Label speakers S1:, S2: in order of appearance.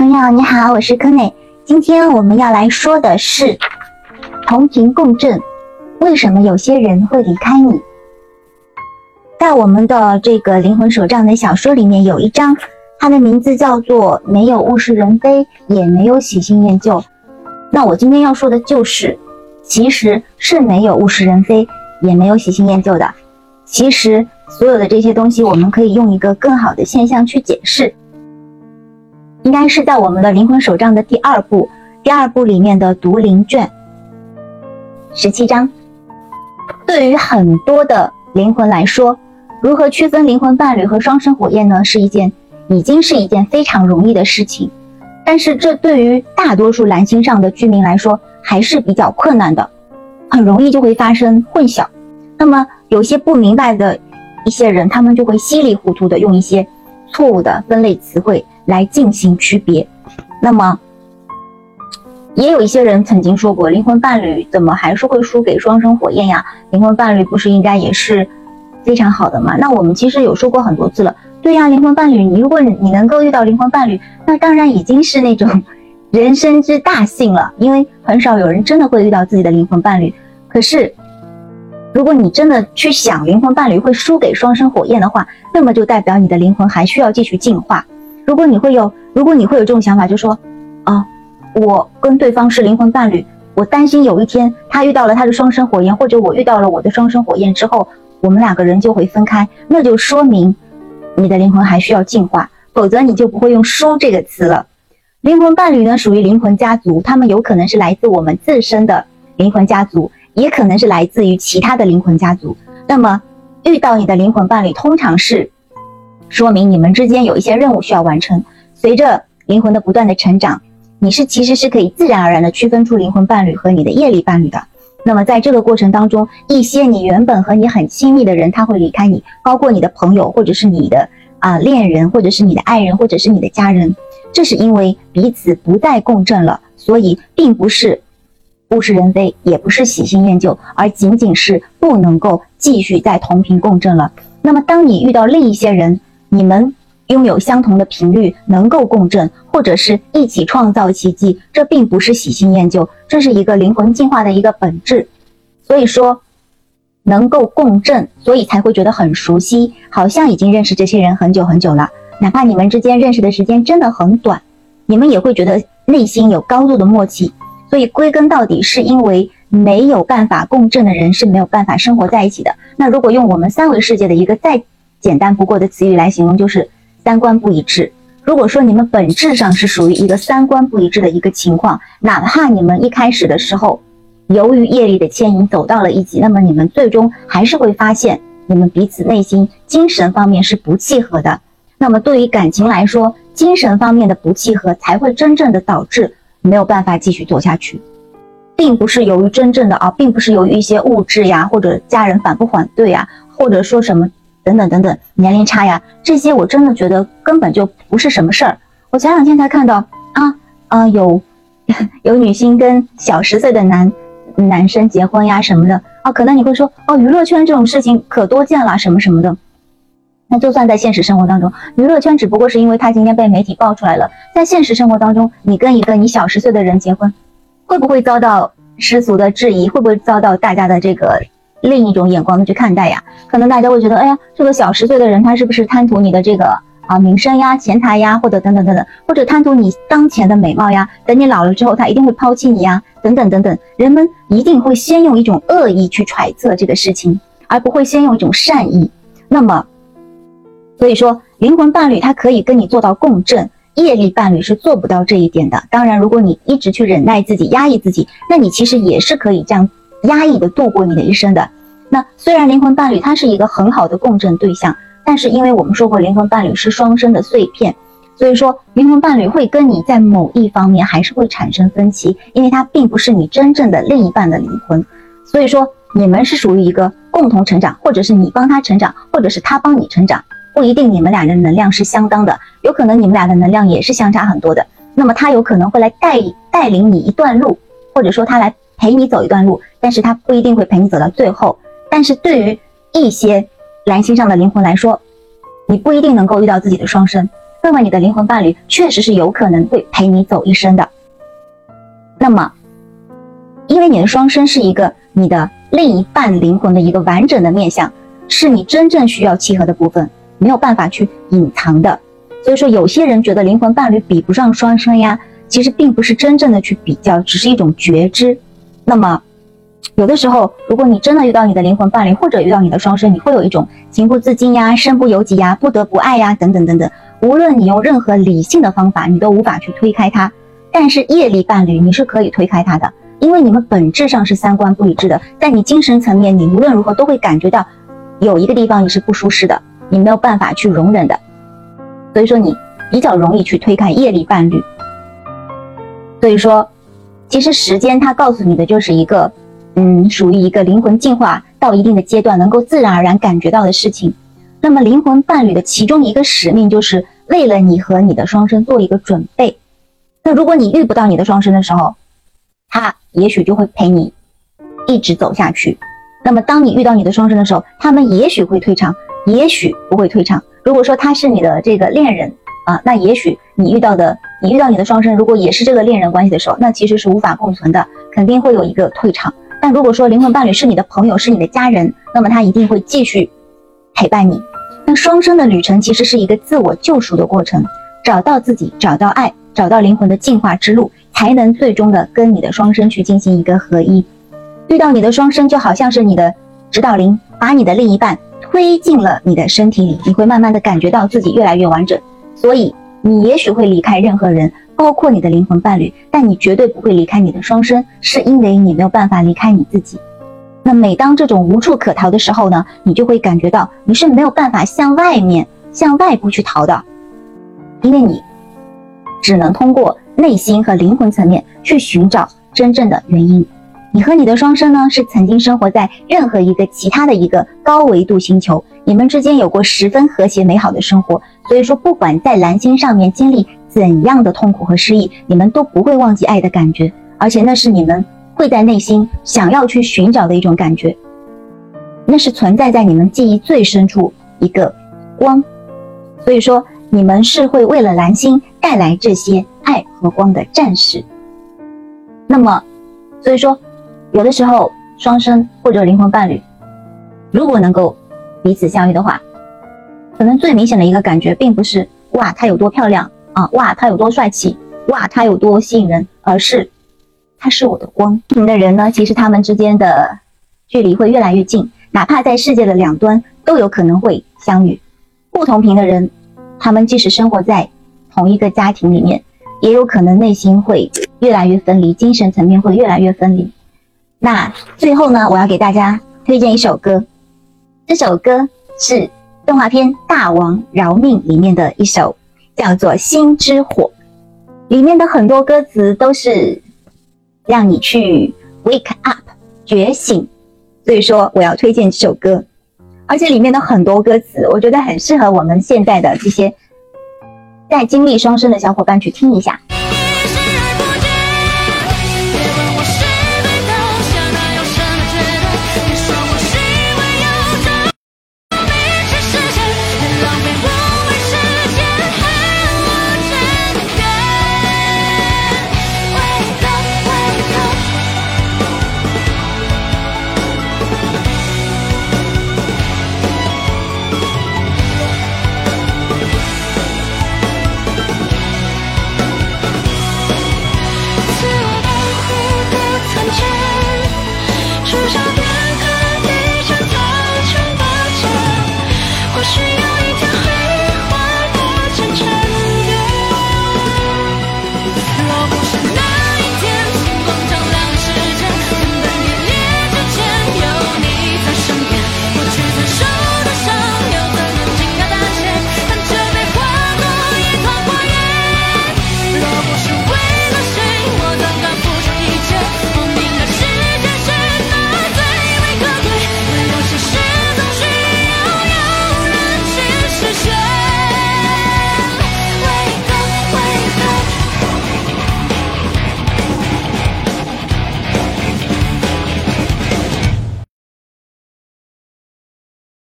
S1: 朋友你好，我是柯内。今天我们要来说的是同频共振，为什么有些人会离开你？在我们的这个灵魂手账的小说里面，有一章，它的名字叫做“没有物是人非，也没有喜新厌旧”。那我今天要说的就是，其实是没有物是人非，也没有喜新厌旧的。其实所有的这些东西，我们可以用一个更好的现象去解释。应该是在我们的灵魂手账的第二部，第二部里面的读灵卷，十七章。对于很多的灵魂来说，如何区分灵魂伴侣和双生火焰呢？是一件已经是一件非常容易的事情。但是这对于大多数蓝星上的居民来说还是比较困难的，很容易就会发生混淆。那么有些不明白的一些人，他们就会稀里糊涂的用一些错误的分类词汇。来进行区别，那么也有一些人曾经说过，灵魂伴侣怎么还是会输给双生火焰呀？灵魂伴侣不是应该也是非常好的吗？那我们其实有说过很多次了，对呀，灵魂伴侣，你如果你能够遇到灵魂伴侣，那当然已经是那种人生之大幸了，因为很少有人真的会遇到自己的灵魂伴侣。可是，如果你真的去想灵魂伴侣会输给双生火焰的话，那么就代表你的灵魂还需要继续进化。如果你会有，如果你会有这种想法，就说，啊，我跟对方是灵魂伴侣，我担心有一天他遇到了他的双生火焰，或者我遇到了我的双生火焰之后，我们两个人就会分开，那就说明你的灵魂还需要进化，否则你就不会用“输”这个词了。灵魂伴侣呢，属于灵魂家族，他们有可能是来自我们自身的灵魂家族，也可能是来自于其他的灵魂家族。那么遇到你的灵魂伴侣，通常是。说明你们之间有一些任务需要完成。随着灵魂的不断的成长，你是其实是可以自然而然的区分出灵魂伴侣和你的业力伴侣的。那么在这个过程当中，一些你原本和你很亲密的人，他会离开你，包括你的朋友，或者是你的啊恋人，或者是你的爱人，或者是你的家人。这是因为彼此不再共振了，所以并不是物是人非，也不是喜新厌旧，而仅仅是不能够继续再同频共振了。那么当你遇到另一些人，你们拥有相同的频率，能够共振，或者是一起创造奇迹，这并不是喜新厌旧，这是一个灵魂进化的一个本质。所以说，能够共振，所以才会觉得很熟悉，好像已经认识这些人很久很久了。哪怕你们之间认识的时间真的很短，你们也会觉得内心有高度的默契。所以归根到底，是因为没有办法共振的人是没有办法生活在一起的。那如果用我们三维世界的一个再简单不过的词语来形容，就是三观不一致。如果说你们本质上是属于一个三观不一致的一个情况，哪怕你们一开始的时候由于业力的牵引走到了一起，那么你们最终还是会发现你们彼此内心精神方面是不契合的。那么对于感情来说，精神方面的不契合才会真正的导致没有办法继续做下去，并不是由于真正的啊，并不是由于一些物质呀，或者家人反不反对呀，或者说什么。等等等等，年龄差呀，这些我真的觉得根本就不是什么事儿。我前两天才看到啊啊，有 有女星跟小十岁的男男生结婚呀什么的啊，可能你会说哦，娱乐圈这种事情可多见了什么什么的。那就算在现实生活当中，娱乐圈只不过是因为他今天被媒体爆出来了，在现实生活当中，你跟一个你小十岁的人结婚，会不会遭到世俗的质疑？会不会遭到大家的这个？另一种眼光的去看待呀，可能大家会觉得，哎呀，这个小十岁的人他是不是贪图你的这个啊名声呀、钱财呀，或者等等等等，或者贪图你当前的美貌呀？等你老了之后，他一定会抛弃你呀，等等等等。人们一定会先用一种恶意去揣测这个事情，而不会先用一种善意。那么，所以说灵魂伴侣他可以跟你做到共振，业力伴侣是做不到这一点的。当然，如果你一直去忍耐自己、压抑自己，那你其实也是可以这样。压抑的度过你的一生的，那虽然灵魂伴侣他是一个很好的共振对象，但是因为我们说过灵魂伴侣是双生的碎片，所以说灵魂伴侣会跟你在某一方面还是会产生分歧，因为他并不是你真正的另一半的灵魂，所以说你们是属于一个共同成长，或者是你帮他成长，或者是他帮你成长，不一定你们俩的能量是相当的，有可能你们俩的能量也是相差很多的，那么他有可能会来带带领你一段路，或者说他来。陪你走一段路，但是他不一定会陪你走到最后。但是对于一些蓝星上的灵魂来说，你不一定能够遇到自己的双生，那么你的灵魂伴侣确实是有可能会陪你走一生的。那么，因为你的双生是一个你的另一半灵魂的一个完整的面相，是你真正需要契合的部分，没有办法去隐藏的。所以说，有些人觉得灵魂伴侣比不上双生呀，其实并不是真正的去比较，只是一种觉知。那么，有的时候，如果你真的遇到你的灵魂伴侣，或者遇到你的双生，你会有一种情不自禁呀、身不由己呀、不得不爱呀等等等等。无论你用任何理性的方法，你都无法去推开他。但是业力伴侣你是可以推开他的，因为你们本质上是三观不一致的，在你精神层面，你无论如何都会感觉到有一个地方你是不舒适的，你没有办法去容忍的，所以说你比较容易去推开业力伴侣。所以说，其实时间它告诉你的就是一个，嗯，属于一个灵魂进化到一定的阶段能够自然而然感觉到的事情。那么灵魂伴侣的其中一个使命就是为了你和你的双生做一个准备。那如果你遇不到你的双生的时候，他也许就会陪你一直走下去。那么当你遇到你的双生的时候，他们也许会退场，也许不会退场。如果说他是你的这个恋人啊，那也许你遇到的你遇到你的双生，如果也是这个恋人关系的时候，那其实是无法共存的，肯定会有一个退场。但如果说灵魂伴侣是你的朋友，是你的家人，那么他一定会继续陪伴你。那双生的旅程其实是一个自我救赎的过程，找到自己，找到爱。找到灵魂的进化之路，才能最终的跟你的双生去进行一个合一。遇到你的双生，就好像是你的指导灵，把你的另一半推进了你的身体里，你会慢慢的感觉到自己越来越完整。所以你也许会离开任何人，包括你的灵魂伴侣，但你绝对不会离开你的双生，是因为你没有办法离开你自己。那每当这种无处可逃的时候呢，你就会感觉到你是没有办法向外面、向外部去逃的，因为你。只能通过内心和灵魂层面去寻找真正的原因。你和你的双生呢，是曾经生活在任何一个其他的一个高维度星球，你们之间有过十分和谐美好的生活。所以说，不管在蓝星上面经历怎样的痛苦和失意，你们都不会忘记爱的感觉，而且那是你们会在内心想要去寻找的一种感觉，那是存在在你们记忆最深处一个光。所以说。你们是会为了蓝星带来这些爱和光的战士。那么，所以说，有的时候双生或者灵魂伴侣，如果能够彼此相遇的话，可能最明显的一个感觉，并不是哇他有多漂亮啊，哇他有多帅气，哇他有多吸引人，而是他是我的光。同频的人呢，其实他们之间的距离会越来越近，哪怕在世界的两端都有可能会相遇。不同频的人。他们即使生活在同一个家庭里面，也有可能内心会越来越分离，精神层面会越来越分离。那最后呢，我要给大家推荐一首歌，这首歌是动画片《大王饶命》里面的一首，叫做《心之火》。里面的很多歌词都是让你去 wake up 觉醒，所以说我要推荐这首歌。而且里面的很多歌词，我觉得很适合我们现在的这些在经历双生的小伙伴去听一下。